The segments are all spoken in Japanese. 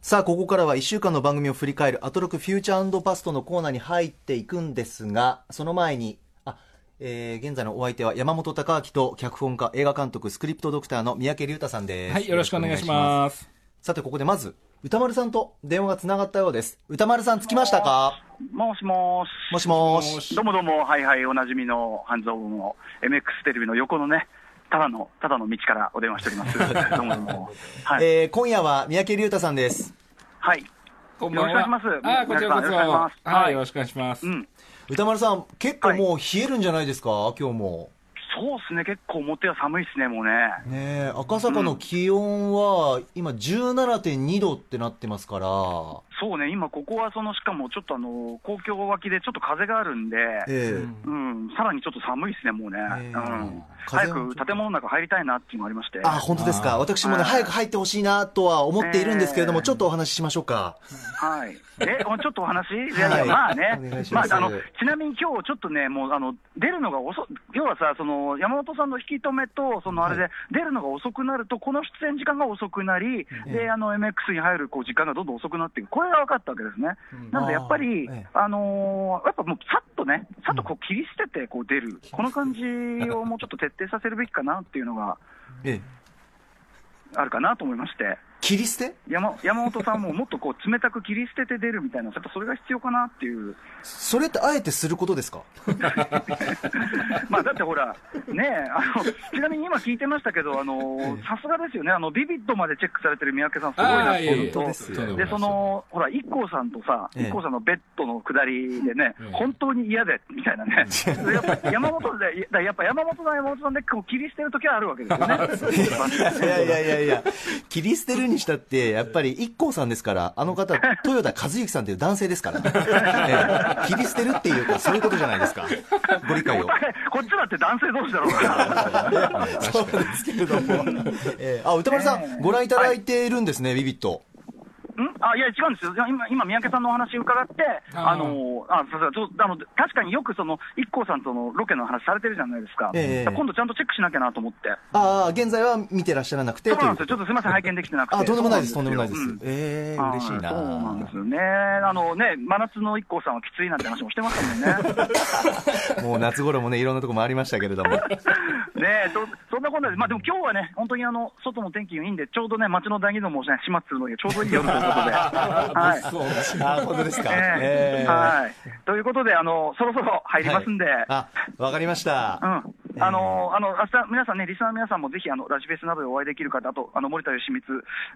さあ、ここからは1週間の番組を振り返るアトロクフューチャーパストのコーナーに入っていくんですが、その前に、あ、えー、現在のお相手は山本隆明と脚本家、映画監督、スクリプトドクターの三宅隆太さんです。はい、よろしくお願いします。さて、ここでまず、歌丸さんと電話がつながったようです。歌丸さん、つきましたか？もしもーもしも。し。どうもどうも、はいはい、おなじみの半蔵門の MX テレビの横のね、ただの、ただの道からお電話しております。どうもどうも。はい。えー、今夜は三宅隆太さんです。はい。こんばんは。よろしくお願いしますあー、こちらこそ。よろしくお願いしますは、はいいよろしくお願いします。うん。歌丸さん、結構もう冷えるんじゃないですか、今日も。そうですね、結構表は寒いですね、もうね。ねえ、赤坂の気温は、今17.2度ってなってますから、そうね、今ここはその、しかもちょっとあの、公共脇でちょっと風があるんで、ええうん、さらにちょっと寒いですね、もうね。ええうん。風早く建物の中入りたいなっていうのがありまして。あ、本当ですか。私もね、はい早く入ってほしいなとは思っているんですけれども、ええちょっとお話ししましょうか。はい。え、おちょっとお話？いやいや、はいまあねまあ、あの、ちなみに今日ちょっとね、もう、あの、出るのが遅、要はさ、その、山本さんの引き止めと、そのあれで、出るのが遅くなると、この出演時間が遅くなり、ええで、あの、MX に入る、こう、時間がどんどん遅くなっていく。これが分かったわけですね。なので、やっぱりあのーやっぱもう、さっとね、さっとこう、切り捨てて、こう、出る。この感じをもうちょっと徹底させるべきかなっていうのが ええ。あるかなと思いまして。切り捨て？山山本さんももっとこう冷たく切り捨てて出るみたいな、やっぱそれが必要かなっていう、それってあえてすることですか？まあだってほら、ねえあの、ちなみに今聞いてましたけど、あのさすがですよね、あのビビッドまでチェックされてる三宅さん、すごいなって。いうのと、本当でそのほら、一 k さんとさ、ええ。一 k さんのベッドの下りでね、ええ。本当に嫌でみたいなね、やっぱ山本で、やっぱ山本さん、山本さんでこう切り捨てるときはあるわけですよね。いやいやいやいや、切り捨てるにしたって、やっぱり一 k さんですから、あの方、豊田和幸さんという男性ですから、ええ切り捨てるっていうか、そういうことじゃないですか。ご理解をこっちだって男性同士だろうから。そうですけれども。ええあ、歌丸さん、ご覧いただいているんですね、ビビット。ん？あいや、違うんですよ、今、今三宅さんのお話伺って、あー。あのあそうそあの確かによくその IKKO さんとのロケの話されてるじゃないですか、ええ。今度ちゃんとチェックしなきゃなと思って、ああ、現在は見てらっしゃらなくて。そうなんですよ、ちょっとすみません、拝見できてなくて、あ、とんでもないです、とんでもないです。うん。えー嬉しいな。そうなんですよね、あのね、真夏の IKKO さんはきついなんて話もしてましたもんね。もう夏頃もね、いろんなとこ回りましたけれども。ねえそそんなことで、まあ、でも今日はね、本当にあの外の天気がいいんで、ちょうどね、街の大移動もね、始末するのにちょうどいい夜ということで。はい本当ですか？ええええはい。ということで、あの、そろそろ入りますんで、はいあ、わかりました。うん。あの、あの、明日、皆さんね、リスナーの皆さんもぜひ、あの、ラジフェスなどでお会いできる方、あと、あの、森田義満、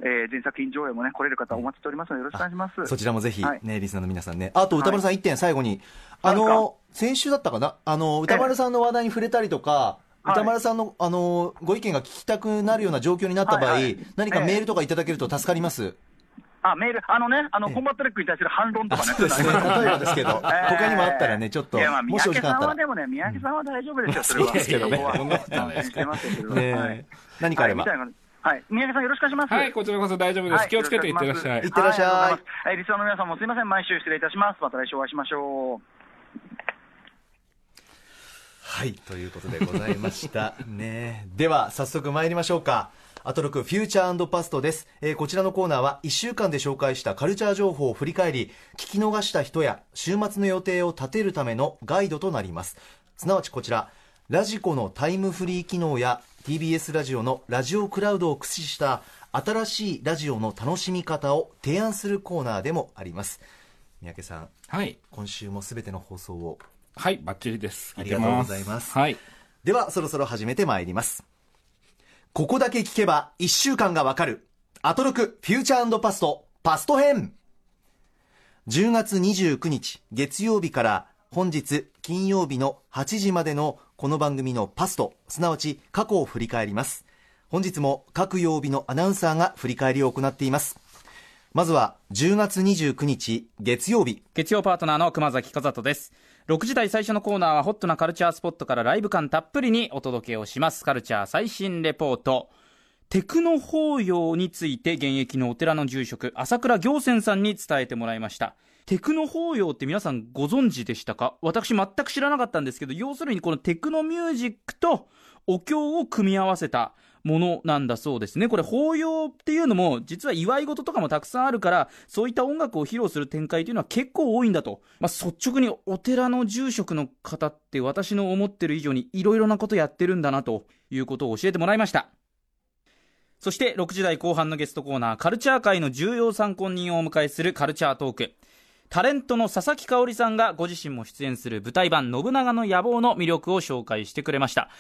えー、全作品上映もね、来れる方お待ちしておりますので、よろしくお願いします。そちらもぜひ、はいね、リスナーの皆さんね。あと、歌丸さん一点、最後に。あの、先週だったかな？あの、歌丸さんの話題に触れたりとか、はい歌丸さんの、あの、ご意見が聞きたくなるような状況になった場合、何かメールとかいただけると助かります。あ、メール、あのね、あの、ええコンバット REC に対する反論とあ、かね。そうですね。例えばですけど、他にもあったらね、ちょっといや、まあ、、もしお時間あったら。三宅さんはでもね、三宅さんは大丈夫ですよ、それは。そうですけどねそんなことないですけどねはい何かあればはい。三宅さんよろしくお願いします。はい、こちらこそ大丈夫です。はい気をつけていってらっしゃい。いってらっしゃいはい、リスナーの皆さんもすいません、毎週失礼いたします。また来週お会いしましょう。はい、ということでございました。ねでは、早速参りましょうか。アトロクフューチャーパストです、えーこちらのコーナーは1週間で紹介したカルチャー情報を振り返り、聞き逃した人や週末の予定を立てるためのガイドとなります。すなわちこちら、ラジコのタイムフリー機能や TBS ラジオのラジオクラウドを駆使した新しいラジオの楽しみ方を提案するコーナーでもあります。三宅さん、はい。今週もすべての放送をはい、バッチリです。ありがとうございますはい。では、そろそろ始めてまいります。ここだけ聞けば1週間がわかる。アトロクフューチャーパストパスト編。10月29日月曜日から本日金曜日の8時までのこの番組のパスト、すなわち過去を振り返ります。本日も各曜日のアナウンサーが振り返りを行っています。まずは10月29日月曜日。月曜パートナーの熊崎和人です6時台最初のコーナーはホットなカルチャースポットからライブ感たっぷりにお届けをします。カルチャー最新レポート。テクノ法要について現役のお寺の住職朝倉行泉さんに伝えてもらいました。テクノ法要って皆さんご存知でしたか？私全く知らなかったんですけど要するにこのテクノミュージックとお経を組み合わせたものなんだそうですね。これ、法要っていうのも、実は祝い事とかもたくさんあるから、そういった音楽を披露する展開というのは結構多いんだと。まあ、率直にお寺の住職の方って私の思ってる以上にいろいろなことやってるんだなということを教えてもらいました。そして6時台後半のゲストコーナー、カルチャー界の重要参考人をお迎えするカルチャートーク。タレントの佐々木香織さんがご自身も出演する舞台版信長の野望の魅力を紹介してくれました。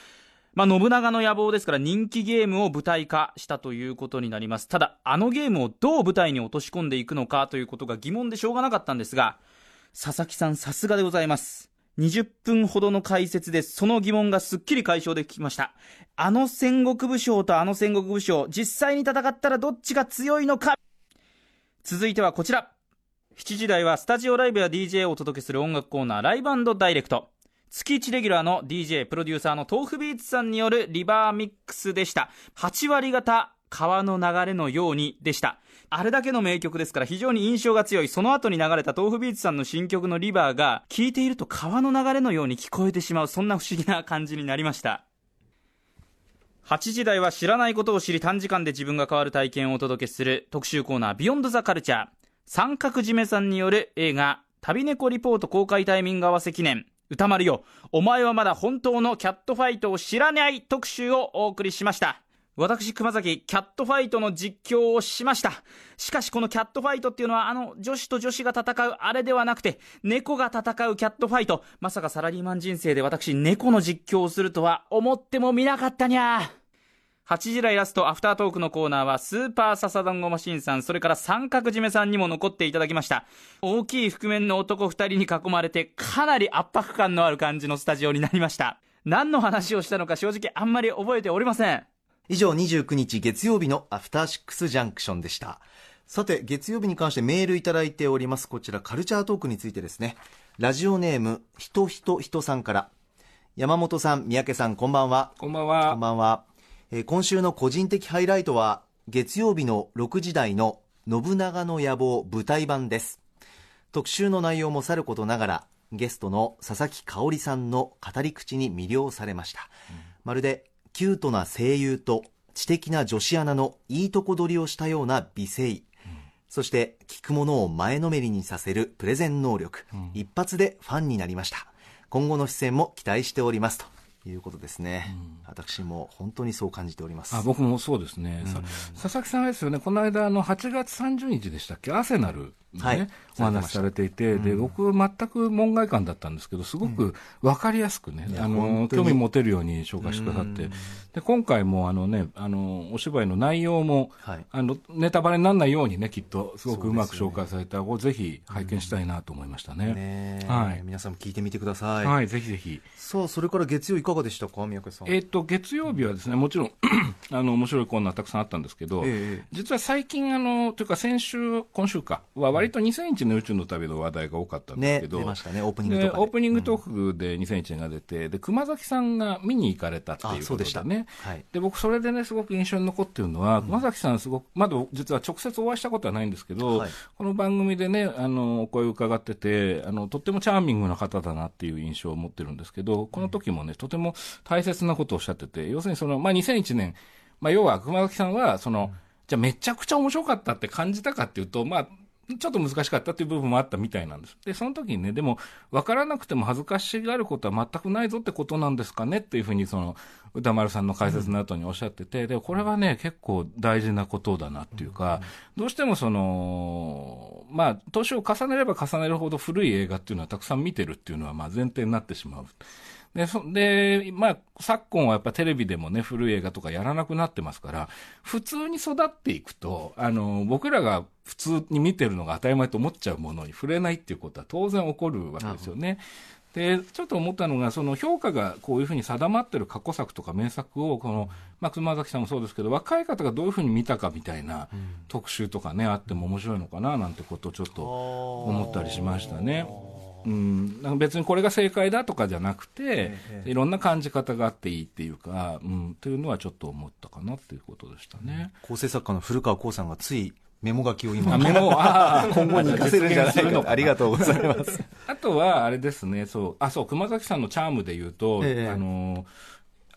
まあ、信長の野望ですから人気ゲームを舞台化したということになります。ただ、あのゲームをどう舞台に落とし込んでいくのかということが疑問でしょうがなかったんですが、佐々木さんさすがでございます。20分ほどの解説でその疑問がすっきり解消できました。あの戦国武将とあの戦国武将、実際に戦ったらどっちが強いのか続いてはこちら。7時台はスタジオライブや DJ をお届けする音楽コーナーライブダイレクト。月1レギュラーの DJ プロデューサーの豆腐ビーツさんによるリバーミックスでした。8割方川の流れのようにでした。あれだけの名曲ですから非常に印象が強い。その後に流れた豆腐ビーツさんの新曲のリバーが聴いていると川の流れのように聞こえてしまう。そんな不思議な感じになりました。8時台は知らないことを知り短時間で自分が変わる体験をお届けする特集コーナービヨンドザカルチャー。三角締めさんによる映画、旅猫リポート公開タイミング合わせ記念、歌丸よ、お前はまだ本当のキャットファイトを知らない特集をお送りしました。私、熊崎、キャットファイトの実況をしました。しかし、このキャットファイトっていうのは、あの、女子と女子が戦うあれではなくて、猫が戦うキャットファイト。まさかサラリーマン人生で私、猫の実況をするとは思ってもみなかったにゃー。8時台ラストアフタートークのコーナーはスーパーササダンゴマシンさん、それから三角締めさんにも残っていただきました。大きい覆面の男2人に囲まれてかなり圧迫感のある感じのスタジオになりました。何の話をしたのか正直あんまり覚えておりません。以上29日月曜日のアフターシックスジャンクションでした。さて、月曜日に関してメールいただいております。こちらカルチャートークについてですね。ラジオネーム、ひとひとひとさんから。山本さん、三宅さん、こんばんは。こんばんは。こんばんは。えー、今週の個人的ハイライトは月曜日の6時台の信長の野望舞台版です。特集の内容もさることながらゲストの佐々木香織さんの語り口に魅了されました、うん、まるでキュートな声優と知的な女子アナのいいとこ取りをしたような美声、うん、そして聞くものを前のめりにさせるプレゼン能力、うん、一発でファンになりました。今後の出演も期待しておりますということですね、うん、私も本当にそう感じております。あ僕もそうですね、うん、佐々木さんですよね、この間、の8月30日でしたっけ、アセナルね、はい、お話しされていて、で僕、全く門外漢だったんですけど、すごく分かりやすくね、うん、あの興味持てるように紹介してくださって、で今回もあの、ね、あのお芝居の内容も、はい、あのネタバレにならないようにね、きっと、すごくうまく紹介された、ね、ぜひ拝見したいなと思いましたね。ね、はい、皆さんも聞いてみてください。はい、ぜひぜひ。さあそれから月曜いかがでしたか、宮家さん。えっ、と月曜日はですね、もちろん あの面白いコーナーたくさんあったんですけど、えー、実は最近あの、というか先週、今週かは、割と2000日の宇宙の旅の話題が多かったんですけど、ね、出ましたね、オープニングとかオープニングトークで2001年が出て、で熊崎さんが見に行かれたっていうことでね、はい、で僕、それでね、すごく印象に残っているのは、うん、熊崎さん、すごく、まだ実は直接お会いしたことはないんですけど、はい、この番組でね、あのお声を伺っててあの、とってもチャーミングな方だなっていう印象を持ってるんですけど、この時もね、とても大切なことをおっしゃってて、要するにその、まあ、2001年、まあ、要は熊崎さんはその、じゃあめちゃくちゃ面白かったって感じたかっていうと、まあ、ちょっと難しかったっていう部分もあったみたいなんです。で、その時にね、でも、分からなくても恥ずかしがることは全くないぞってことなんですかね？っていうふうに、その、歌丸さんの解説の後におっしゃってて、で、これはね、結構大事なことだなっていうか、どうしてもその、まあ、年を重ねれば重ねるほど古い映画っていうのはたくさん見てるっていうのは、まあ、前提になってしまう。で、そで、まあ、昨今はやっぱテレビでもね、古い映画とかやらなくなってますから、普通に育っていくと、あの、僕らが普通に見てるのが当たり前と思っちゃうものに触れないっていうことは当然起こるわけですよね。で、ちょっと思ったのが、その評価がこういうふうに定まってる過去作とか名作を、この、まあ、熊崎さんもそうですけど、若い方がどういうふうに見たかみたいな特集とかね、あっても面白いのかな、なんてことをちょっと思ったりしましたね。うん、別にこれが正解だとかじゃなくて、ええ、いろんな感じ方があっていいっていうか、うん、というのはちょっと思ったかなっていうことでしたね。構成作家の古川光さんがついメモ書きを今、メモ 今後に活かせるんじゃないか。ありがとうございます。あとは、あれですね、そう、あ、そう、熊崎さんのチャームで言うと、え、あの、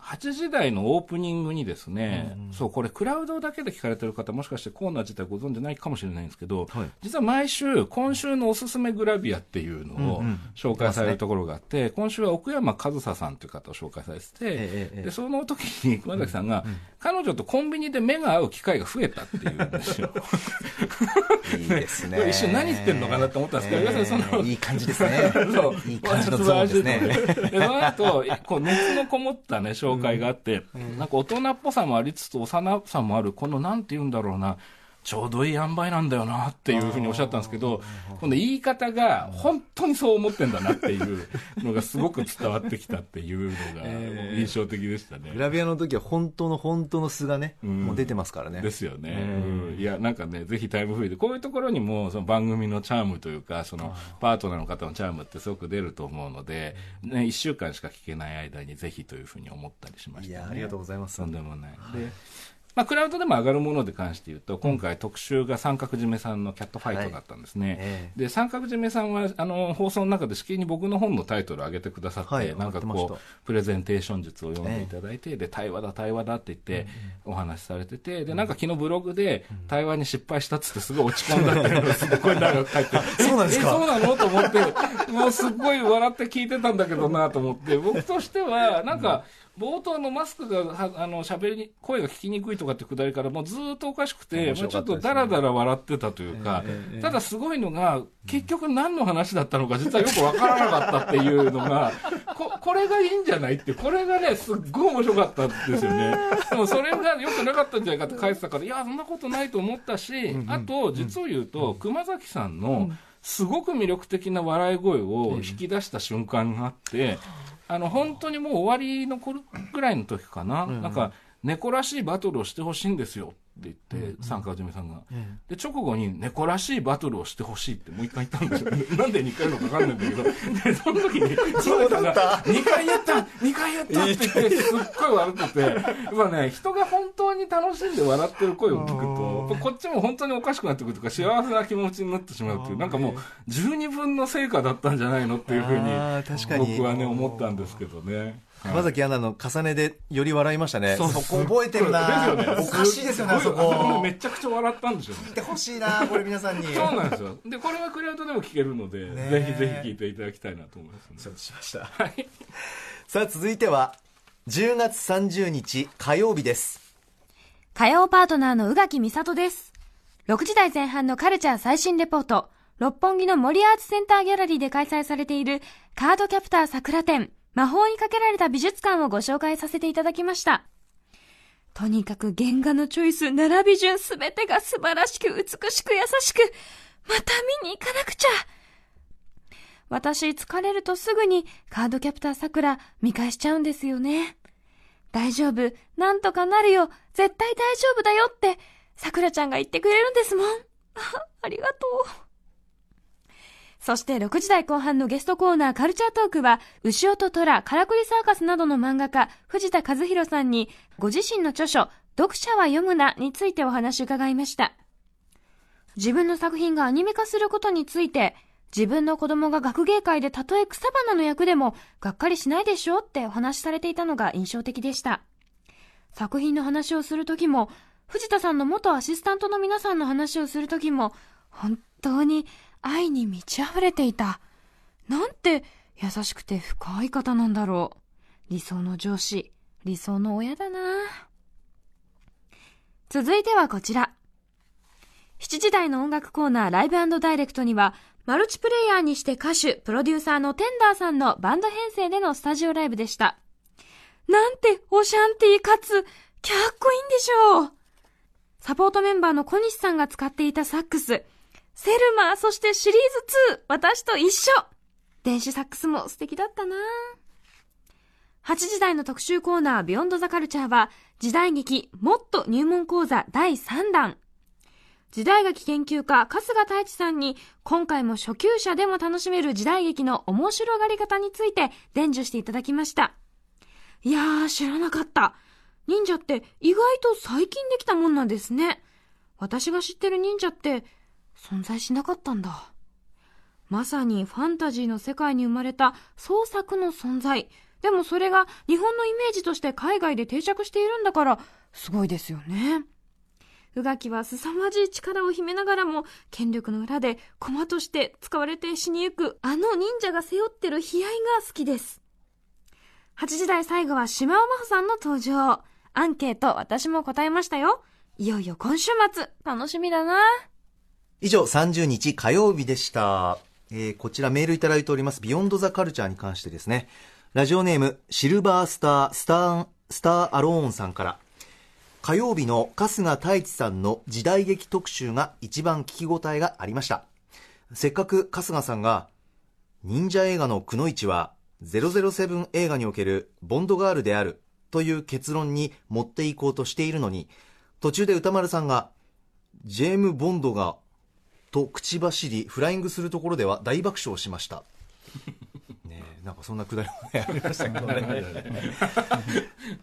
8時台のオープニングにですね、うんうん、そう、これクラウドだけで聞かれてる方、もしかしてコーナー自体ご存知ないかもしれないんですけど、はい、実は毎週、今週のおすすめグラビアっていうのを紹介されるところがあって、うんうん、今週は奥山和沙さんという方を紹介されてて、ええ、でその時に熊崎さんが、うんうん、彼女とコンビニで目が合う機会が増えたっていうんですよ。いいですね。一瞬何言ってんのかなと思ったんですけど、要するにその、いい感じですね。そう。いい感じのゾーンですね。で、その後、こう熱のこもったね、紹介があって、うん、なんか大人っぽさもありつつ、幼さもある、このなんて言うんだろうな、ちょうどいい塩梅なんだよなっていうふうにおっしゃったんですけど、今度言い方が本当にそう思ってんだなっていうのがすごく伝わってきたっていうのが 印象的でしたね。グラビアの時は本当の本当の素がね、うん、もう出てますからね。ですよね。うん、いや、なんかね、ぜひタイムフリーで、こういうところにもその番組のチャームというか、そのパートナーの方のチャームってすごく出ると思うので、ね、1週間しか聞けない間にぜひというふうに思ったりしました、ね、いや、ありがとうございます。とんでもない。でまあ、クラウドでも上がるもので関して言うと、今回特集が三角締めさんのキャットファイトだったんですね。はい。えー、で、三角締めさんは、あの、放送の中でしきりに僕の本のタイトルを上げてくださって、はい、なんかこう、プレゼンテーション術を読んでいただいて、えー、で、対話だ、対話だって言ってお話しされてて、で、なんか昨日ブログで、対話に失敗したっつってすごい落ち込んだっていうのがすごい長く書いて、そうなんですか？え、そうなの？と思って、もうすごい笑って聞いてたんだけどなと思って、僕としては、なんか、冒頭のマスクがはあの喋りに声が聞きにくいとかってくだりからもうずっとおかしくて、もうちょっとだらだら笑ってたというか、ただすごいのが結局何の話だったのか実はよくわからなかったっていうのが ここれがいいんじゃないってこれがねすっごい面白かったんですよね。でもそれがよくなかったんじゃないかって書いてたからいやそんなことないと思ったし、あと実を言うと、熊崎さんのすごく魅力的な笑い声を引き出した瞬間があって、あの本当にもう終わりのぐらいの時かな、うん、なんか猫らしいバトルをしてほしいんですよって言って、三川めさんが、で直後に猫らしいバトルをしてほしいってもう一回言ったんですよ。なんで2回のか分かんないんだけど。でその時に そうだった。2回やった2回やったって言って すっごい笑ってて。やっぱね人が本当に楽しんで笑ってる声を聞くとこっちも本当におかしくなってくるとか幸せな気持ちになってしまうっていうなんかもう十二分の成果だったんじゃないのっていうふうに。僕はね思ったんですけどね。熊崎アナの重ねでより笑いましたね。そこ覚えてるなですよね。おかしいですよね、あそこ。めちゃくちゃ笑ったんですよ、聞いてほしいな、これ皆さんに。そうなんですよ。で、これはクラウドでも聞けるので、ぜひぜひ聞いていただきたいなと思います、ね。承知しました。はい。さあ、続いては、10月30日火曜日です。火曜パートナーの宇垣美里です。6時台前半のカルチャー最新レポート。六本木の森アーツセンターギャラリーで開催されているカードキャプター桜展魔法にかけられた美術館をご紹介させていただきました。とにかく原画のチョイス、並び順すべてが素晴らしく美しく優しく、また見に行かなくちゃ。私疲れるとすぐにカードキャプター桜見返しちゃうんですよね。大丈夫、なんとかなるよ、絶対大丈夫だよって、桜ちゃんが言ってくれるんですもん。あ、ありがとう。そして6時台後半のゲストコーナーカルチャートークは、牛音虎、カラクリサーカスなどの漫画家、藤田和弘さんに、ご自身の著書、読者は読むなについてお話伺いました。自分の作品がアニメ化することについて、自分の子供が学芸会でたとえ草花の役でも、がっかりしないでしょってお話しされていたのが印象的でした。作品の話をするときも、藤田さんの元アシスタントの皆さんの話をするときも、本当に愛に満ち溢れていた。なんて優しくて深い方なんだろう。理想の上司、理想の親だな。続いてはこちら。7時台の音楽コーナーライブダイレクトには、マルチプレイヤーにして歌手、プロデューサーのテンダーさんのバンド編成でのスタジオライブでした。なんてオシャンティーかつ、キャッコいいんでしょう。サポートメンバーの小西さんが使っていたサックス、セルマ、そしてシリーズ2、私と一緒電子サックスも素敵だったな8時台の特集コーナービヨンドザカルチャーは、時代劇もっと入門講座第3弾。時代劇研究家、春日太一さんに、今回も初級者でも楽しめる時代劇の面白がり方について伝授していただきました。いやー、知らなかった。忍者って意外と最近できたもんなんですね。私が知ってる忍者って、存在しなかったんだ。まさにファンタジーの世界に生まれた創作の存在。でもそれが日本のイメージとして海外で定着しているんだから、すごいですよね。宇垣は凄まじい力を秘めながらも、権力の裏で駒として使われて死にゆく、あの忍者が背負ってる悲哀が好きです。8時台最後は島尾真帆さんの登場。アンケート、私も答えましたよ。いよいよ今週末、楽しみだな。以上、30日火曜日でした。えー、こちらメールいただいております、ビヨンドザカルチャーに関してですね。ラジオネーム、シルバースター、スター、スターアローンさんから、火曜日の春日太一さんの時代劇特集が一番聞き応えがありました。せっかく春日さんが、忍者映画のくのいちは、007映画におけるボンドガールであるという結論に持っていこうとしているのに、途中で歌丸さんが、ジェーム・ボンドが、と口走り、フライングするところでは大爆笑しました。なんかそんなくだりも、ね、ありましたけどね。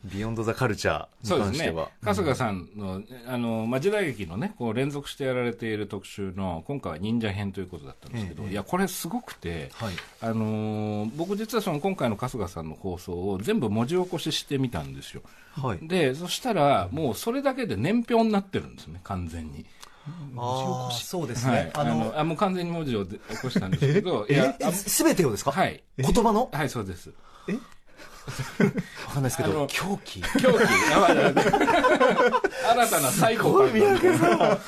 ビヨンド・ザ・カルチャーに関しては、ね、春日さんのあの、まあ、時代劇のねこう連続してやられている特集の今回は忍者編ということだったんですけど、ええ、いやこれすごくて、はい、あの僕実はその今回の春日さんの放送を全部文字起こししてみたんですよ、はい、でそしたらもうそれだけで年表になってるんですね完全に。文字起こし。そうですね、はい、あのあもう完全に文字を起こしたんですけどすべてをですか？はい。言葉の？はいそうです。え？わかんないですけど、狂気？狂気。新たな最高三宅さ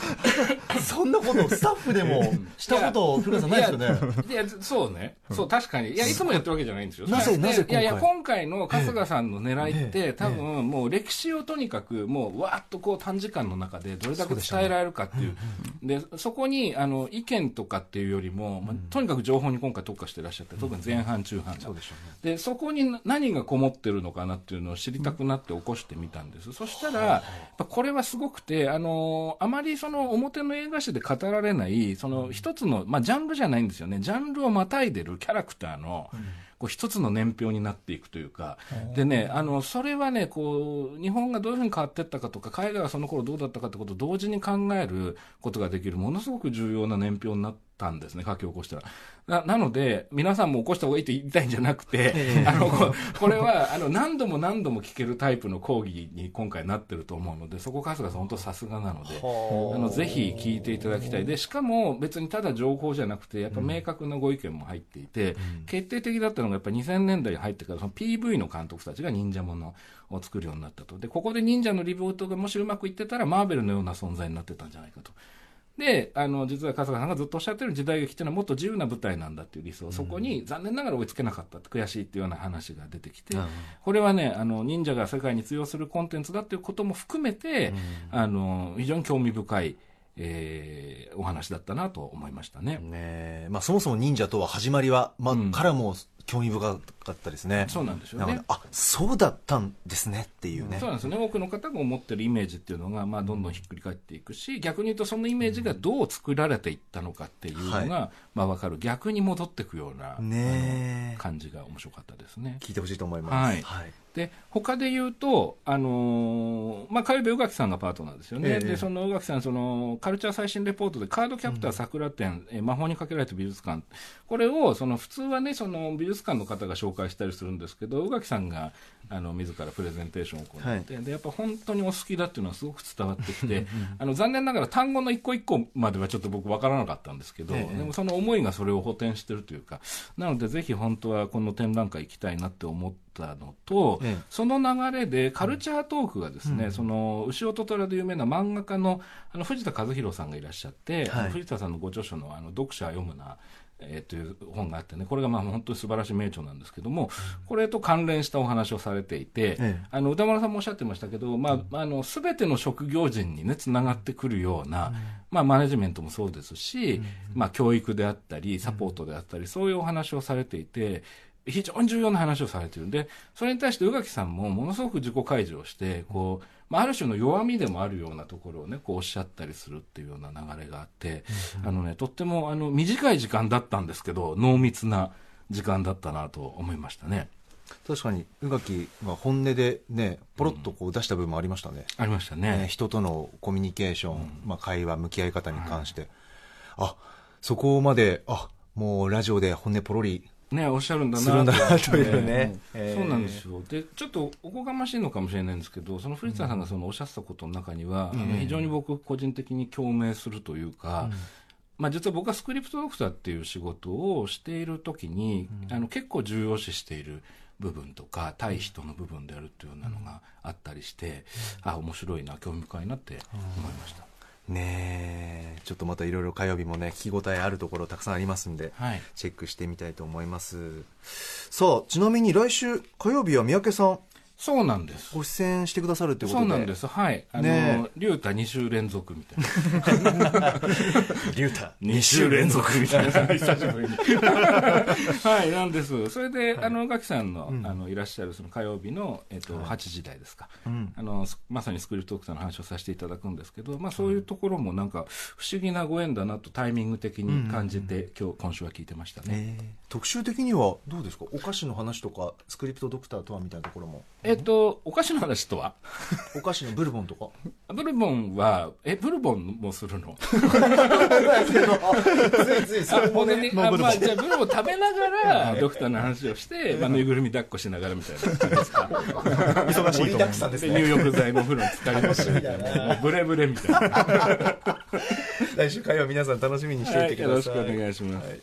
ん、そんなことスタッフでもしたこと古川さんないですよね？いや、そうね。そう、確かに。いや、いつもやってるわけじゃないんですよ。なぜ、なぜいやいや、今回の春日さんの狙いって、多分、もう歴史をとにかく、もう、わーっとこう短時間の中でどれだけ伝えられるかっていう。で、そこに、あの、意見とかっていうよりも、とにかく情報に今回特化してらっしゃって、特に前半、中半。そうでしょうで、そこに何がこもってるのかなっていうのを知りたくなって起こしてみたんです。そしたら、これはすごくて、あの、あまりその表の映画史で語られない、その一つの、まあ、ジャンルじゃないんですよね。ジャンルをまたいでるキャラクターの、こう一つの年表になっていくというか、でね、あの、それはね、こう、日本がどういうふうに変わっていったかとか、海外はその頃どうだったかってことを同時に考えることができる、ものすごく重要な年表になったんですね、書き起こしたら。ななので、皆さんも起こした方がいいと言いたいんじゃなくて、あのここれはあの何度も何度も聞けるタイプの講義に今回なってると思うので、そこ、春日さん、本当さすがなので、あのぜひ聞いていただきたい。で、しかも別にただ情報じゃなくて、やっぱ明確なご意見も入っていて、うん、決定的だったのが、やっぱ2000年代に入ってから、その PV の監督たちが忍者ものを作るようになったと。で、ここで忍者のリブートがもしうまくいってたら、マーベルのような存在になってたんじゃないかと。で、あの、実は春日さんがずっとおっしゃってる時代劇っていうのはもっと自由な舞台なんだっていう理想、そこに残念ながら追いつけなかった悔しいっていうような話が出てきて、うん、これはね、あの、忍者が世界に通用するコンテンツだっていうことも含めて、うん、あの、非常に興味深い、えー、お話だったなと思いましたね。ねまあ、そもそも忍者とは始まりは、まあ、うん、からも興味深かったですね。そうなんですよね。あ、そうだったんですねっていうね。そうなんですね。多くの方が思ってるイメージっていうのが、まあ、どんどんひっくり返っていくし、逆に言うとそのイメージがどう作られていったのかっていうのが、うんはい、まあ、わかる。逆に戻っていくような、ね、感じが面白かったですね。聞いてほしいと思います。はい。はい、で他で言うと、あのー、まあ、火曜日、宇垣さんがパートナーですよね、えでその宇垣さんその、カルチャー最新レポートで、カードキャプター桜展、うん、魔法にかけられた美術館、これをその普通はね、その美術館の方が紹介したりするんですけど、宇垣さんがあの自らプレゼンテーションを行って、はい、でやっぱ本当にお好きだっていうのはすごく伝わってきて、あの残念ながら単語の一個一個まではちょっと僕、分からなかったんですけど、えでもその思いがそれを補填してるというか、なので、ぜひ本当はこの展覧会行きたいなって思って。たのと、ええ、その流れでカルチャートークがですね、うん、その牛尾と虎で有名な漫画家のあの藤田和弘さんがいらっしゃって、はい、藤田さんのご著書のあの読者読むなえー、という本があってね、これがまあ本当に素晴らしい名著なんですけども、これと関連したお話をされていて、ええ、あの歌丸さんもおっしゃってましたけど、まあ、あの全ての職業人にね、つながってくるような、うん、まあ、マネジメントもそうですし、うん、まあ、教育であったり、サポートであったり、そういうお話をされていて、非常に重要な話をされてるんで、それに対して宇垣さんもものすごく自己開示をして、こう、まあ、ある種の弱みでもあるようなところをね、こうおっしゃったりするっていうような流れがあって、うん、あのね、とってもあの短い時間だったんですけど、濃密な時間だったなと思いましたね。確かに宇垣は本音でねポロッとこう出した部分もありましたね、うん、ありましたね、ね、人とのコミュニケーション、うん、まあ、会話向き合い方に関して、あそこまであもうラジオで本音ポロリね、おっしゃるんだなと。いうね、そうなんですよ。でちょっとおこがましいのかもしれないんですけどその古田さんがそのおっしゃってたことの中には、うん、非常に僕個人的に共鳴するというか、うん。まあ、実は僕はスクリプトドクターっていう仕事をしている時に、うん、あの結構重要視している部分とか対人の部分であるっていうようなのがあったりして、うん、あ面白いな興味深いなって思いました。ねちょっとまたいろいろ火曜日もね聞き応えあるところたくさんありますんで、はい、チェックしてみたいと思います。さあちなみに来週火曜日は三宅さんそうなんです。ご出演してくださるってことで。そうなんです。はい。あの、ね、リュータ2週連続みたいな。リュータ2週連続みたいな。久しぶりに。はい、なんです。それで、はい、あの、ガキさんの、うん、あの、いらっしゃるその火曜日の、えっ、と、はい、8時台ですか、うん、あの、まさにスクリプトークさんの話をさせていただくんですけど、まあ、そういうところもなんか、不思議なご縁だなとタイミング的に感じて、うんうんうん、今日、今週は聞いてましたね。えー、特集的にはどうですか？お菓子の話とか、スクリプトドクターとはみたいなところも。えっ、と、お菓子子の話とは？お菓子のブルボンとか？ブルボンはえブルボンもするの？ついついそれもね。あ、まあ、じゃあブルボン食べながらドクターの話をして、まあ、ぬいぐるみ抱っこしながらみたいな感じですか？忙しいと思う。んですね。入浴剤の風呂に浸かりますみたいなブレブレみたいな来週火曜皆さん楽しみにしていてください、はい、よろしくお願いします、はい、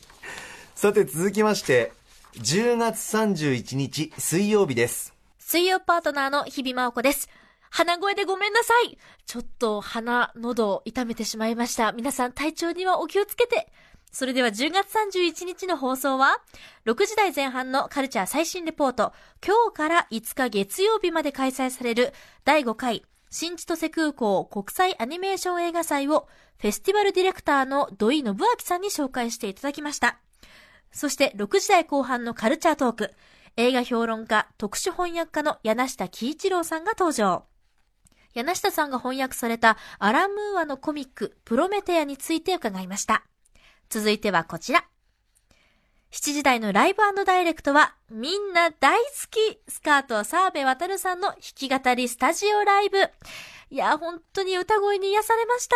さて続きまして10月31日水曜日です水曜パートナーの日々真央子です。鼻声でごめんなさい。ちょっと鼻、喉を痛めてしまいました。皆さん体調にはお気をつけて。それでは10月31日の放送は、6時台前半のカルチャー最新レポート、今日から5日月曜日まで開催される第5回新千歳空港国際アニメーション映画祭をフェスティバルディレクターの土井信明さんに紹介していただきました。そして6時台後半のカルチャートーク、映画評論家、特殊翻訳家の柳下喜一郎さんが登場。柳下さんが翻訳されたアラ・ムーアのコミック、プロメテアについて伺いました。続いてはこちら。7時台のライブダイレクトは、みんな大好きスカート澤部渡さんの弾き語りスタジオライブ。いや、本当に歌声に癒されました。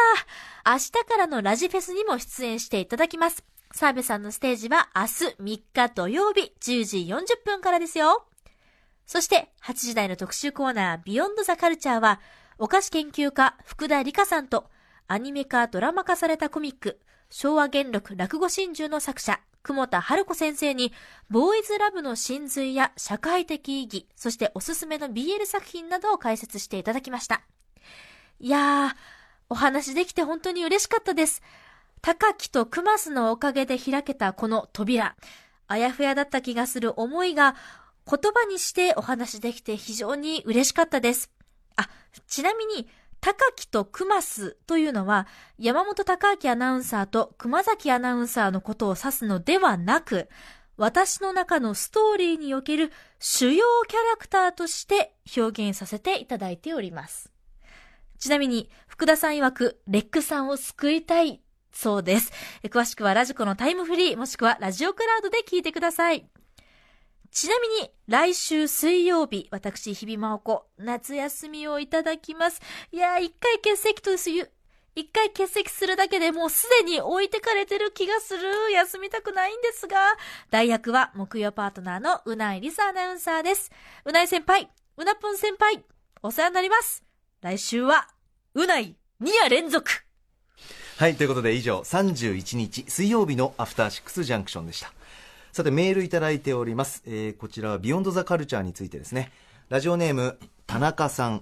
明日からのラジフェスにも出演していただきます。澤部さんのステージは明日3日土曜日10時40分からですよ。そして8時台の特集コーナービヨンドザカルチャーはお菓子研究家福田理香さんとアニメ化ドラマ化されたコミック昭和元禄落語真珠の作者久保田春子先生にボーイズラブの真髄や社会的意義そしておすすめの BL 作品などを解説していただきました。いやー、お話できて本当に嬉しかったです。高木とクマスのおかげで開けたこの扉。あやふやだった気がする思いが言葉にしてお話しできて非常に嬉しかったです。あ、ちなみに、高木とクマスというのは、山本隆明アナウンサーと熊崎アナウンサーのことを指すのではなく、私の中のストーリーにおける主要キャラクターとして表現させていただいております。ちなみに、福田さん曰く、レックさんを救いたいそうです。詳しくはラジコのタイムフリー、もしくはラジオクラウドで聞いてください。ちなみに、来週水曜日、私、日々真央子、夏休みをいただきます。いやー、一回欠席とする、一回欠席するだけでもうすでに置いてかれてる気がする。休みたくないんですが、代役は木曜パートナーのうないりさアナウンサーです。うない先輩、うなぽん先輩、お世話になります。来週は、うない2夜連続。はいということで以上31日水曜日のアフターシックスジャンクションでしたさてメールいただいております、えー、こちらはビヨンドザカルチャーについてですねラジオネーム田中さん、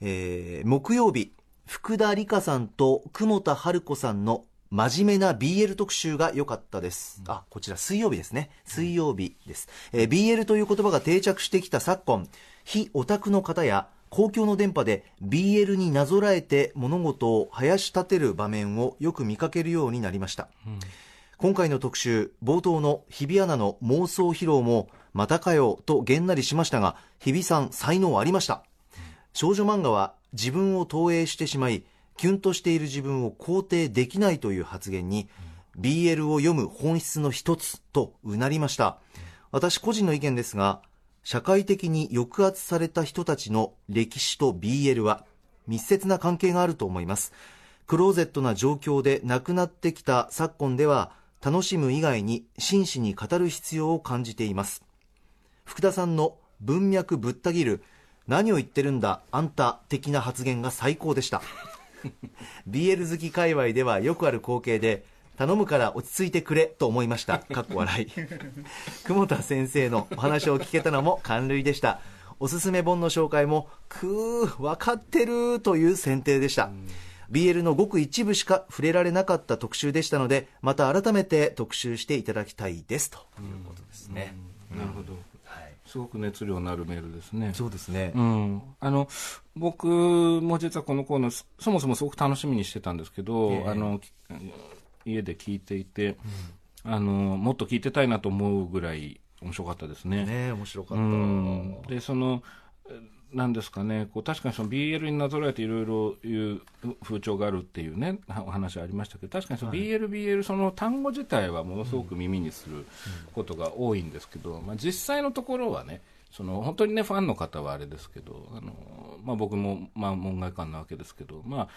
えー、木曜日福田理香さんと久保田春子さんの真面目な BL 特集が良かったです。あ、こちら水曜日ですね。水曜日です。えー、BL という言葉が定着してきた昨今、非オタクの方や公共の電波で BL になぞらえて物事を生やし立てる場面をよく見かけるようになりました、うん、今回の特集冒頭の日比アナの妄想披露もまたかよとげんなりしましたが日比さん才能ありました、うん、少女漫画は自分を投影してしまいキュンとしている自分を肯定できないという発言に、うん、BL を読む本質の一つとうなりました。私個人の意見ですが社会的に抑圧された人たちの歴史と BL は密接な関係があると思います。クローゼットな状況で亡くなってきた昨今では楽しむ以外に真摯に語る必要を感じています。福田さんの文脈ぶった切る何を言ってるんだあんた的な発言が最高でした。BL 好き界隈ではよくある光景で頼むから落ち着いてくれと思いました。かっこ笑い。久保田先生のお話を聞けたのも感涙でした。おすすめ本の紹介もくー分かってるという選定でした。BL のごく一部しか触れられなかった特集でしたのでまた改めて特集していただきたいです。ということですね、なるほど。すごく熱量のあるメールですね。そうですね。うん。あの、僕も実はこのコーナー、そもそもすごく楽しみにしてたんですけど、えー、あの、家で聞いていて、うん、あの、もっと聞いてたいなと思うぐらい面白かったですね。ね面白かった。で、その、なんですかね、こう確かにその BL になぞらえていろいろいう風潮があるっていうね、お話ありましたけど、確かにその BL、はい、BL、その単語自体はものすごく耳にすることが多いんですけど、まあ、実際のところはね、その本当にね、ファンの方はあれですけど、あのまあ、僕も、まあ、門外漢なわけですけど、まあ、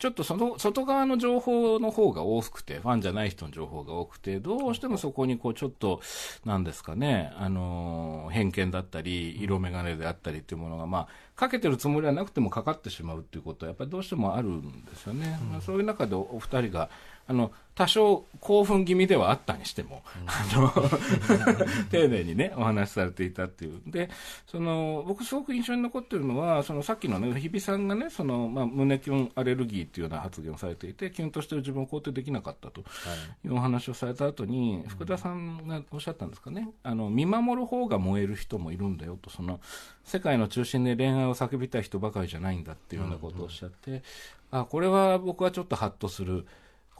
ちょっとその外側の情報の方が多くて、ファンじゃない人の情報が多くて、どうしてもそこにこうちょっと、なんですかね、あの、偏見だったり、色眼鏡であったりっていうものが、まあ、かけてるつもりはなくてもかかってしまうっていうことは、やっぱりどうしてもあるんですよね。うん、そういう中でお二人が、あの、多少興奮気味ではあったにしても、うん、あの、丁寧にね、お話しされていたっていう。で、その、僕すごく印象に残ってるのは、そのさっきのね、日比さんがね、その、まあ、胸キュンアレルギーっていうような発言をされていて、キュンとしてる自分を肯定できなかったとい。うお話をされた後に、福田さんがおっしゃったんですかね、あの、見守る方が燃える人もいるんだよと、その、世界の中心で恋愛を叫びたい人ばかりじゃないんだっていうようなことをおっしゃって、あ、これは僕はちょっとハッとする、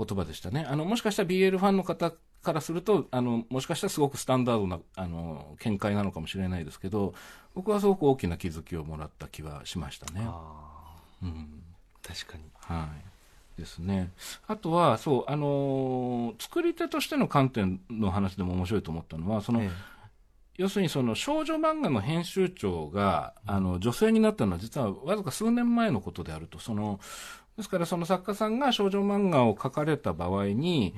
言葉でしたね。あの、もしかしたら BL ファンの方からすると、あの、もしかしたらすごくスタンダードな、あの、見解なのかもしれないですけど、僕はすごく大きな気づきをもらった気はしましたね。うん。確かに。はい。ですね。あとは、そう、あのー、作り手としての観点の話でも面白いと思ったのは、その、ええ、要するにその少女漫画の編集長が、あの、女性になったのは実はわずか数年前のことであると、その、ですからその作家さんが少女漫画を描かれた場合に、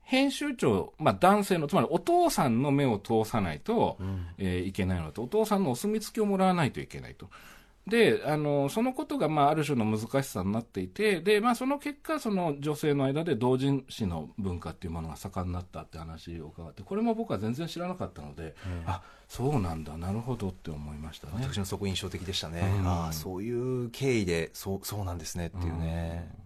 編集長、まあ男性の、つまりお父さんの目を通さないと、うん、えー、いけないのと、お父さんのお墨付きをもらわないといけないと。で、あの、そのことが、まあ、ある種の難しさになっていて、で、まあ、その結果、その女性の間で同人誌の文化っていうものが盛んになったって話を伺って、これも僕は全然知らなかったので、うん、あ、そうなんだ、なるほどって思いましたね。私もそこ印象的でしたね。うん、ああ、そういう経緯で、そう、そうなんですねっていうね。うん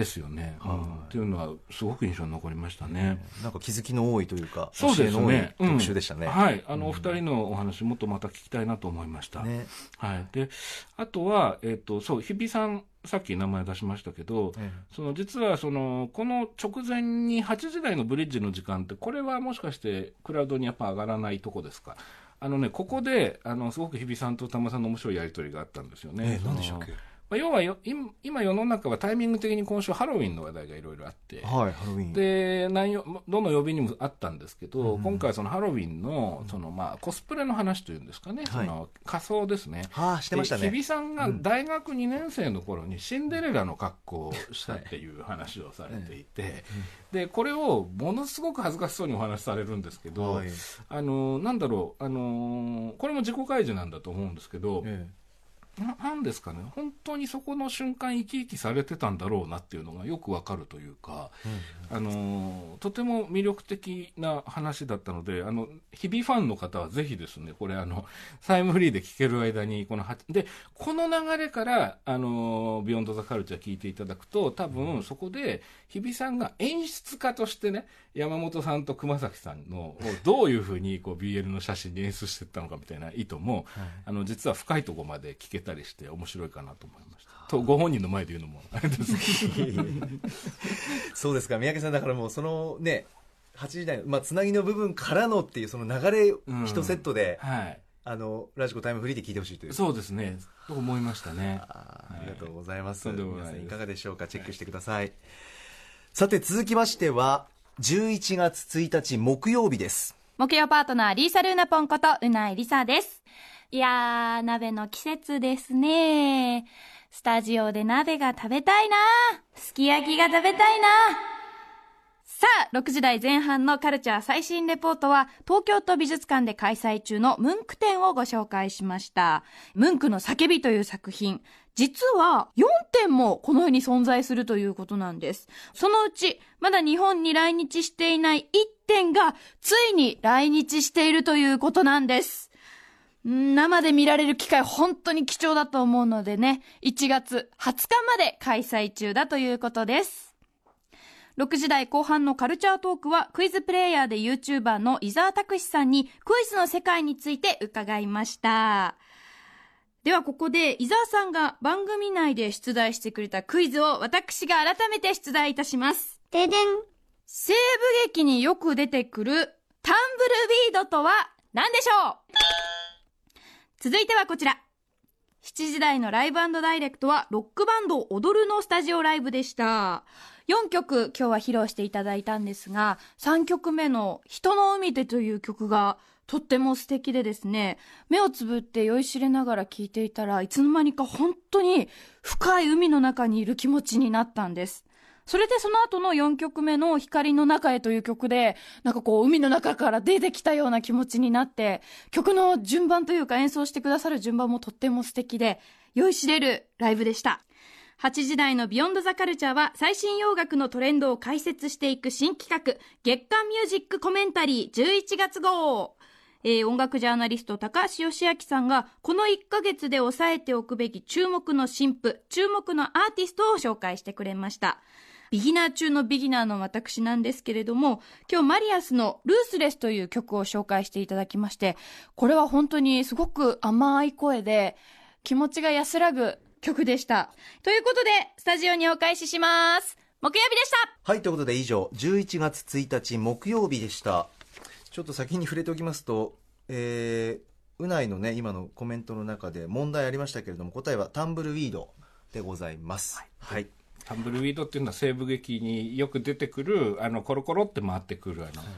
ですよね、はい、うん、っていうのはすごく印象に残りましたね、なんか気づきの多いというかそうですね。特集でしたね、うん、はい。あの、お二人のお話もっとまた聞きたいなと思いました、ね、はい、であとは、えーと、そう日比さんさっき名前出しましたけど、ええ、その実はそのこの直前に8時台のブリッジの時間ってこれはもしかしてクラウドにやっぱ上がらないとこですか？あのねここであのすごく日比さんと玉さんの面白いやり取りがあったんですよね。ええ、何でしたっけ？まあ、要はよ今世の中はタイミング的に今週ハロウィンの話題がいろいろあって、はい、ハロウィン。で内容どの曜日にもあったんですけど、うん、今回そのハロウィンのその、まあ、コスプレの話というんですかね、その仮装ですね、はあ、してましたね。日比さんが大学2年生の頃にシンデレラの格好をしたっていう話をされていて、でこれをものすごく恥ずかしそうにお話しされるんですけど、はい、あのなんだろうあのこれも自己開示なんだと思うんですけど、ええななんですかね。本当にそこの瞬間生き生きされてたんだろうなっていうのがよくわかるというか、うん、あのとても魅力的な話だったのであの日々ファンの方はぜひですねこれあのタイムフリーで聞ける間にこのでこの流れからあのビヨンドザカルチャー聞いていただくと多分そこで日比さんが演出家としてね山本さんと熊崎さんのどういうふうにこう BL の写真に演出していったのかみたいな意図も、はい、あの実は深いところまで聞けたりして面白いかなと思いました。とご本人の前で言うのもあれです そうですか三宅さんだからもうそのね8時台まあ、つなぎの部分からのっていうその流れ1セットで、うん。はい、あのラジコタイムフリーで聞いてほしいという。そうですね。と思いましたね。あありがとうございます、はい、皆さんいかがでしょうか？チェックしてください、はい、さて続きましては11月1日木曜日です。木曜パートナーリーサルーナポンことうないりさです。いやー鍋の季節ですね。スタジオで鍋が食べたいな。すき焼きが食べたいな。さあ、6時台前半のカルチャー最新レポートは、東京都美術館で開催中のムンク展をご紹介しました。ムンクの叫びという作品、実は点もこの世に存在するということなんです。そのうち、まだ日本に来日していない1点が、ついに来日しているということなんです。生で見られる機会本当に貴重だと思うのでね、1月20日まで開催中だということです。6時台後半のカルチャートークはクイズプレイヤーで YouTuber の伊沢拓司さんにクイズの世界について伺いました。ではここで伊沢さんが番組内で出題してくれたクイズを私が改めて出題いたします。ででん。西部劇によく出てくるタンブルビードとは何でしょう？続いてはこちら。7時台のライブダイレクトはロックバンド踊るのスタジオライブでした。4曲今日は披露していただいたんですが、3曲目の人の海でという曲がとっても素敵でですね、目をつぶって酔いしれながら聴いていたらいつの間にか本当に深い海の中にいる気持ちになったんです。それでその後の4曲目の光の中へという曲で、なんかこう海の中から出てきたような気持ちになって、曲の順番というか演奏してくださる順番もとっても素敵で、酔いしれるライブでした。8時台のビヨンドザカルチャーは最新洋楽のトレンドを解説していく新企画、月間ミュージックコメンタリー11月号。えー、音楽ジャーナリスト高橋義明さんがこの1ヶ月で押さえておくべき注目の新譜、注目のアーティストを紹介してくれました。ビギナー中のビギナーの私なんですけれども、今日マリアスのルースレスという曲を紹介していただきまして、これは本当にすごく甘い声で気持ちが安らぐ曲でした。ということで、スタジオにお返しします。木曜日でしたはい、ということで以上、11月1日木曜日でした。ちょっと先に触れておきますと、えー、うないのね、今のコメントの中で問題ありましたけれども、答えはタンブルウィードでございます。はい。はい、タンブルウィードっていうのは西部劇によく出てくる、あの、コロコロって回ってくる、あの、はい。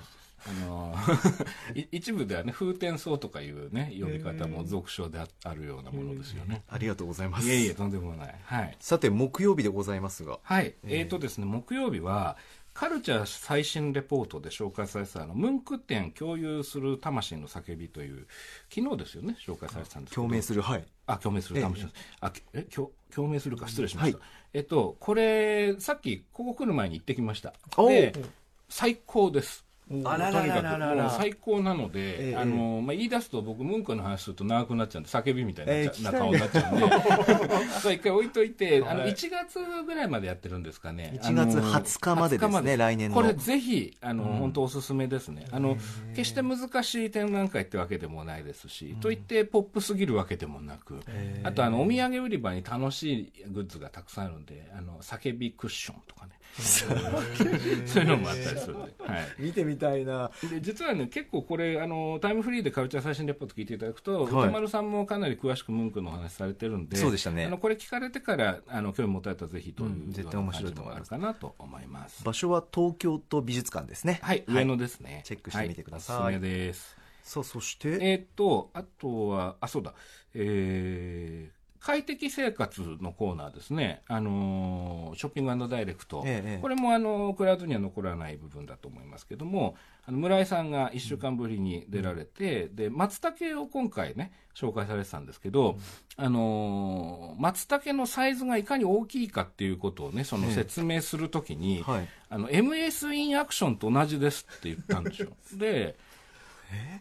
あの 一部ではね風天草とかいうね呼び方も俗称であるようなものですよね。ありがとうございます。いえいえとんでもない、はい、さて木曜日でございますが。はい。えー、とですね木曜日はカルチャー最新レポートで紹介されてたのムンク展共有する魂の叫びという昨日ですよね紹介されてたんです共鳴するはい。あ共鳴する魂、え。え、あえ共共鳴するか失礼しました、はい、えっとこれさっきここ来る前に行ってきました。で最高ですあららららら。最高なので、ええ、あのまあ、言い出すと僕ムンクの話すると長くなっちゃうんで叫びみたいな,、えー、な顔になっちゃうんで。一回置いといて、はい、あの1月ぐらいまでやってるんですかね。1月20日までですね来年の。これぜひあの、うん、本当おすすめですね。あの決して難しい展覧会ってわけでもないですし、といってポップすぎるわけでもなく、あとあのお土産売り場に楽しいグッズがたくさんあるんであの叫びクッションとかね。そういうのもあったりするんで、はい、見てみたいな。で実はね結構これあのタイムフリーでカルチャー最新レポート聞いていただくと、歌丸さんもかなり詳しくムンクのお話されてるんでそうでしたね。あのこれ聞かれてからあの興味持たれたらぜひという、うん、絶対面白いと思います。かなと思います。場所は東京都美術館ですね。はい、上野ですね。チェックしてみてください、はい、おすすめです。さあそして？えっ、とあとはあそうだ。えー快適生活のコーナーですね、あのー、ショッピングダイレクト、ええ、これも、あのクラウドには残らない部分だと思いますけども、あの村井さんが1週間ぶりに出られて、うん、で松茸を今回ね、紹介されてたんですけど、うん、あのー、松茸のサイズがいかに大きいかっていうことをね、その説明するときに、えはい、あの MS インアクションと同じですって言ったんですよ。で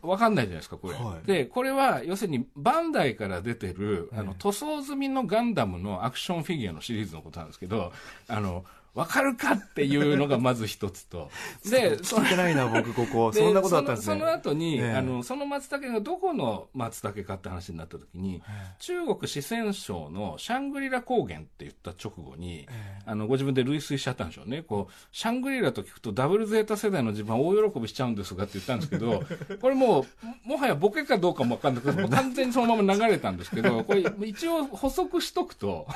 わかんないじゃないですか、これ、はい、で、これは、要するに、バンダイから出てる、あの、塗装済みのガンダムのアクションフィギュアのシリーズのことなんですけど、あの、わかるかっていうのがまず一つと。で、聞いてないな、僕、ここ。そんなことあったんですね。その後に、あの、その松茸がどこの松茸かって話になった時に、中国四川省のシャングリラ高原って言った直後に、あの、ご自分で類推しちゃったんでしょうね。こう、シャングリラと聞くとダブルゼータ世代の自分は大喜びしちゃうんですがって言ったんですけど、これもう、もはやボケかどうかもわかんなくて、完全にそのまま流れたんですけど、これ一応補足しとくと、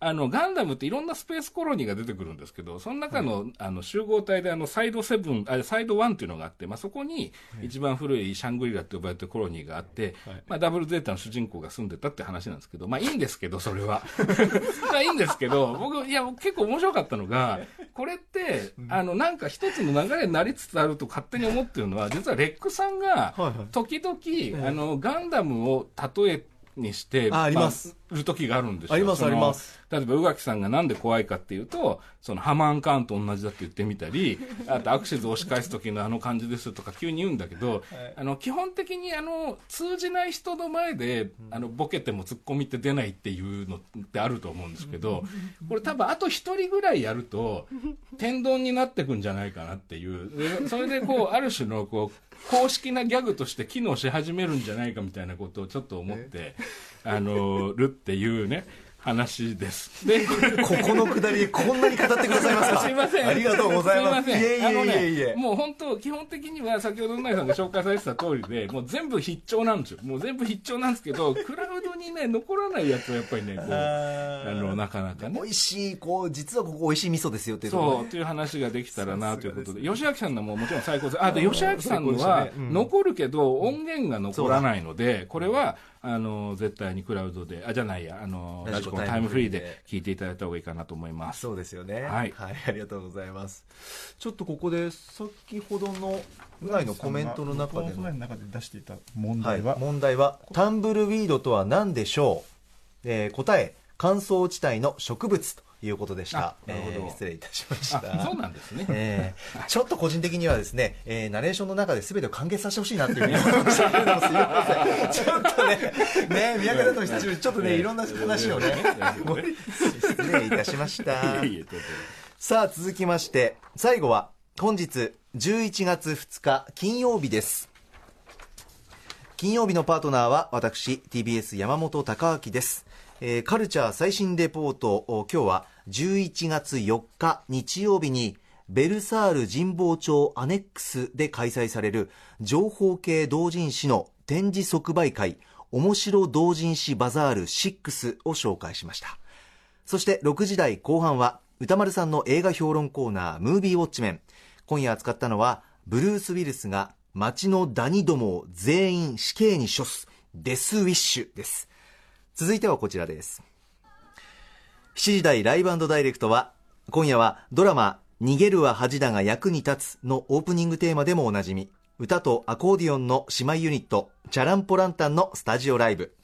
あの、ガンダムっていろんなスペースコロニーが出てくるんですけど、その中の,、あの集合体であのサイド7あ、サイド1っていうのがあって、まあ、そこに一番古いシャングリラって呼ばれてるコロニーがあって、まあ、ダブルゼータの主人公が住んでたって話なんですけど、まあいいんですけど、それは。まあいいんですけど、僕、いや、結構面白かったのが、これって、あの、なんか一つの流れになりつつあると勝手に思ってるのは、実はレックさんが、時々、あの、ガンダムを例えにして、あ、あります。る時があるんですよ。あります、あります。例えば、宇垣さんがなんで怖いかっていうと、そのハマンカーンと同じだって言ってみたり、あとアクシズ押し返す時のあの感じですとか急に言うんだけど、はい、あの、基本的にあの、通じない人の前で、あの、ボケても突っ込みって出ないっていうのってあると思うんですけど、これ多分あと一人ぐらいやると、天丼になってくんじゃないかなっていう、それでこう、ある種のこう、公式なギャグとして機能し始めるんじゃないかみたいなことをちょっと思って、あの、るっていうね。話です。で、ここのくだりこんなに語ってくださいますか？すいません。ありがとうございます。すいません。いえいえいえもう本当、基本的には先ほどうなぎさんが紹介されてた通りで、もう全部必聴なんですよ。もう全部必聴なんですけど、クラウドにね、残らないやつはやっぱりね、こう、あの、なかなかね。美味しい、こう、実はここ美味しい味噌ですよっていうそう、という話ができたらなということで、吉明さんのももちろん最高です。あ、で、吉明さんのは残るけど、音源が残らないので、これは、あの絶対にクラウドであじゃないやあのラジコンタイムフリーで聞いていただいた方がいいかなと思います。そうですよね。はい、はい、ありがとうございます。ちょっとここで先ほどのぐらいのコメントの中での中で出していた問題は、はい、問題はタンブルウィードとは何でしょう、えー、答え乾燥地帯の植物ということでした。なるほど、えー、失礼いたしました。そうなんですね。えー、ちょっと個人的にはですね、えー、ナレーションの中で全てを完結させてほしいなっていうふうに思いましたけれども、すみません。ちょっとね、ね、宮方と必ちょっとね、いろんな話をね、失礼いたしました。さあ、続きまして、最後は、本日11月2日金曜日です。金曜日のパートナーは私 TBS 山本貴明です。えー、カルチャー最新レポート今日は11月4日日曜日にベルサール神保町アネックスで開催される情報系同人誌の展示即売会面白同人誌バザール6を紹介しました。そして6時台後半は歌丸さんの映画評論コーナームービーウォッチメン。今夜扱ったのはブルース・ウィルスが街のダニどもを全員死刑に処すデス・ウィッシュです。続いてはこちらです。7時台ライブダイレクトは今夜はドラマ「逃げるは恥だが役に立つ」のオープニングテーマでもおなじみ。歌とアコーディオンの姉妹ユニットチャランポランタンのスタジオライブ。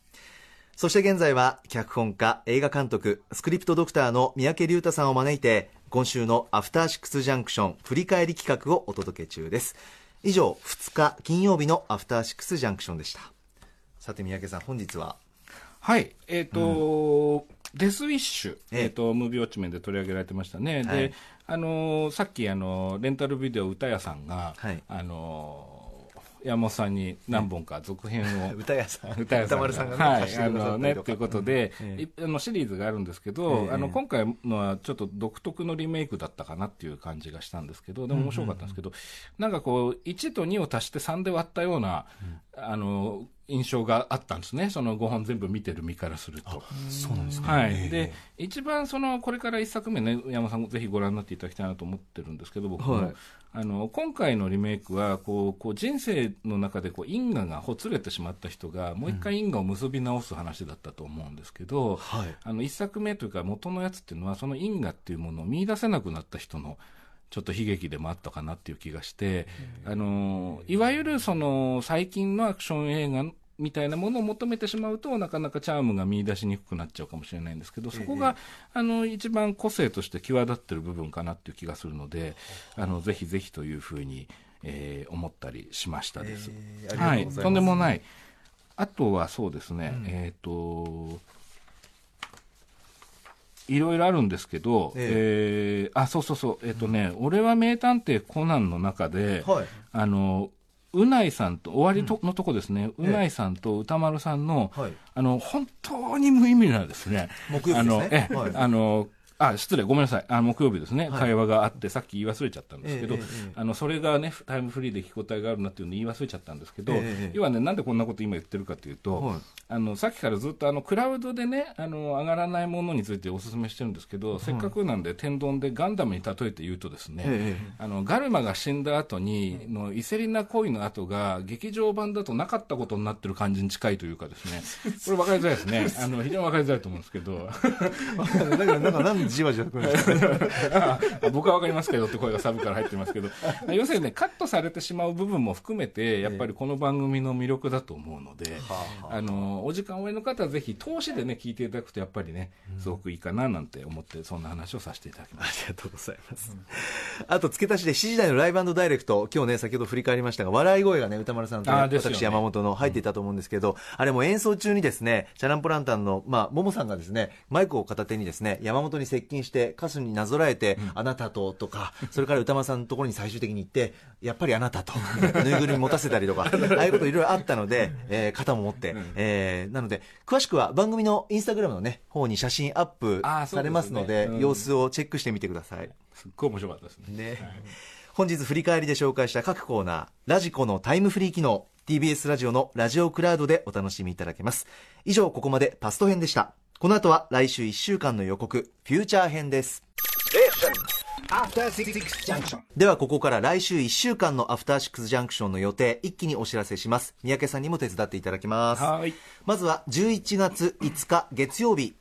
そして現在は脚本家映画監督スクリプトドクターの三宅龍太さんを招いて今週のアフターシックスジャンクション振り返り企画をお届け中です。以上2日金曜日のアフターシックスジャンクションでした。さて三宅さん本日は？はい、えっ、ー、と、うん、デスウィッシュ、えっ、ー、と、ムービーウォッチメンで取り上げられてましたね。はい、で、あのー、さっき、あのレンタルビデオ歌屋さんが、はい、あの山本さんに何本か続編を、歌屋さん。歌屋さん丸さんがね、はい、あのねということで、あのシリーズがあるんですけど、あの今回のはちょっと独特のリメイクだったかなっていう感じがしたんですけどでも面白かったんですけど、なんかこう1と2を足して3で割ったような、あの印象があったんですね、その5本全部見てる身からすると。そうなんですね、はい、で一番そのこれから1作目ね、山さん、ぜひご覧になっていただきたいなと思ってるんですけど、僕も、はい、あの今回のリメイクはこうこう人生の中でこう因果がほつれてしまった人が、もう一回因果を結び直す話だったと思うんですけど、はい、あの1作目というか、元のやつっていうのは、その因果っていうものを見出せなくなった人の。ちょっと悲劇でもあったかなっていう気がして、あのいわゆるその最近のアクション映画みたいなものを求めてしまうとなかなかチャームが見出しにくくなっちゃうかもしれないんですけどそこが、あの一番個性として際立ってる部分かなっていう気がするのであのぜひぜひというふうに、えー、思ったりしましたです。はい、とんでもない。あとはそうですね、うん、えっ、ー、といろいろあるんですけど、えー、えー、あそうそうそう、えっ、ー、とね、うん、俺は名探偵コナンの中で、はい、あのうないさんと、終わりと、のとこですね、うないさんと歌丸さんの、はい、あの、本当に無意味なですね、あの、え、あの、あ、失礼、ごめんなさい。あ木曜日ですね、はい、会話があって、さっき言い忘れちゃったんですけど、えー、あの、それがね、タイムフリーで聞き応えがあるなっていうのを言い忘れちゃったんですけど、えー、要はね、なんでこんなこと今言ってるかというと、はい、あの、さっきからずっとあの、クラウドでね、あの、上がらないものについてお勧めしてるんですけど、はい、せっかくなんで天丼でガンダムに例えて言うとですね、えー、あの、ガルマが死んだ後に、の、イセリナ恋の後が、劇場版だとなかったことになってる感じに近いというかですね、これ分かりづらいですね。あの、非常に分かりづらいと思うんですけど。だから、なんか、じわじわくる。んですか僕は分かりますけどって声がサブから入ってますけど、要するにね、カットされてしまう部分も含めて、やっぱりこの番組の魅力だと思うので、あの、お時間おの方はぜひ、投資でね、聞いていただくと、やっぱりね、すごくいいかななんて思って、そんな話をさせていただきます。ありがとうございます。あと、付け足しで7時台のライブダイレクト、今日ね、先ほど振り返りましたが、笑い声がね、歌丸さんと、ね、私、山本の入っていたと思うんですけど、あれも演奏中にですね、チャランポランタンの、まあ、ももさんがですね、マイクを片手にですね、山本に接近して、歌手になぞらえて、あなたととか、それから歌丸さんのところに最終的に行って、やっぱりあなたと、ぬいぐるみ持たせたりとか、ああいうこといろいろあったので、えー、肩も持って、えー、なので、詳しくは番組のインスタグラムのね、方に写真アップされますので、様子をチェックしてみてください。すっごい面白かったですね。本日振り返りで紹介した各コーナー、ラジコのタイムフリー機能、TBS ラジオのラジオクラウドでお楽しみいただけます。以上、ここまでパスト編でした。この後は来週1週間の予告、フューチャー編です。ではここから来週1週間のアフターシックスジャンクションの予定一気にお知らせします。三宅さんにも手伝っていただきます。まずは11月5日月曜日。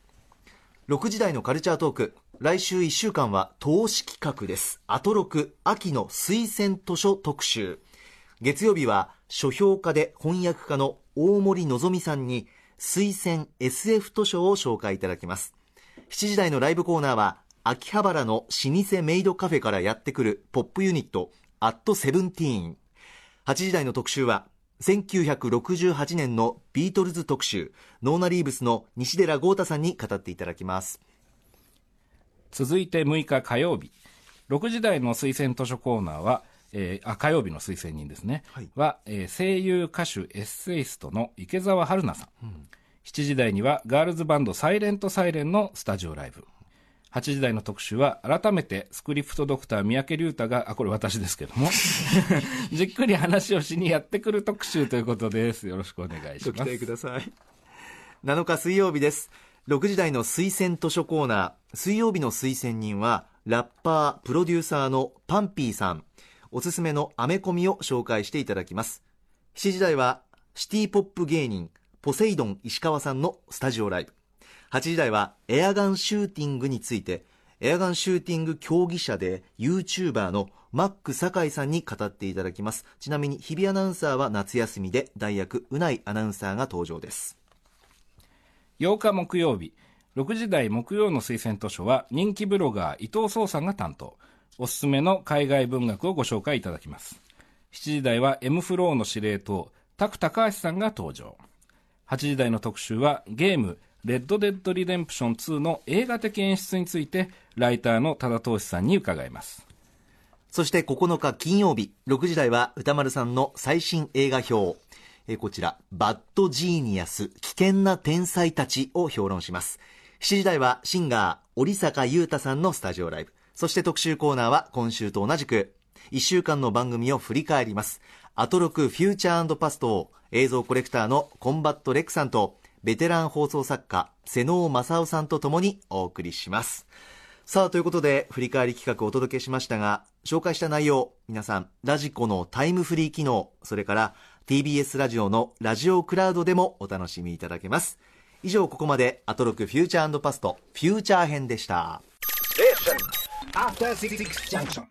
6時台のカルチャートーク。来週1週間は投資企画です。アトロク秋の推薦図書特集。月曜日は書評家で翻訳家の大森のぞみさんに推薦 SF 図書を紹介いただきます。7時台のライブコーナーは秋葉原の老舗メイドカフェからやってくるポップユニットアットセブンティーン。8時台の特集は1968年のビートルズ特集ノーナリーブスの西寺郷太さんに語っていただきます。続いて6日火曜日。6時台の推薦図書コーナーは、えー、あ火曜日の推薦人ですね、はい、は、えー、声優歌手エッセイストの池澤春菜さん、うん、7時台にはガールズバンドサイレントサイレンのスタジオライブ。8時台の特集は改めてスクリプトドクター三宅龍太があこれ私ですけども。じっくり話をしにやってくる特集ということです。よろしくお願いします。ご期待ください。7日水曜日です。6時台の推薦図書コーナー。水曜日の推薦人はラッパープロデューサーのパンピーさんおすすめのアメコミを紹介していただきます。7時台はシティポップ芸人ポセイドン石川さんのスタジオライブ。8時台はエアガンシューティングについてエアガンシューティング競技者で YouTuber のマック酒井さんに語っていただきます。ちなみに日比アナウンサーは夏休みで代役うないアナウンサーが登場です。8日木曜日6時台木曜の推薦図書は人気ブロガー伊藤壮さんが担当。おすすめの海外文学をご紹介いただきます7時台は M フローの司令塔 Taku 高橋さんが登場8時台の特集はゲームレッド・デッド・リデンプション2の映画的演出について、ライターの多田遠志さんに伺います。そして9日金曜日、6時台は宇多丸さんの最新映画評。えこちら、バッドジーニアス、危険な天才たちを評論します。7時台はシンガー、折坂悠太さんのスタジオライブ。そして特集コーナーは今週と同じく、1週間の番組を振り返ります。アトロクフューチャーパストを映像コレクターのコンバット REC さんとベテラン放送作家、妹尾匡夫さんとともにお送りします。さあ、ということで、振り返り企画をお届けしましたが、紹介した内容、皆さん、ラジコのタイムフリー機能、それから TBS ラジオのラジオクラウドでもお楽しみいただけます。以上、ここまで、アトロクフューチャーパスト、フューチャー編でした。after 66 junction.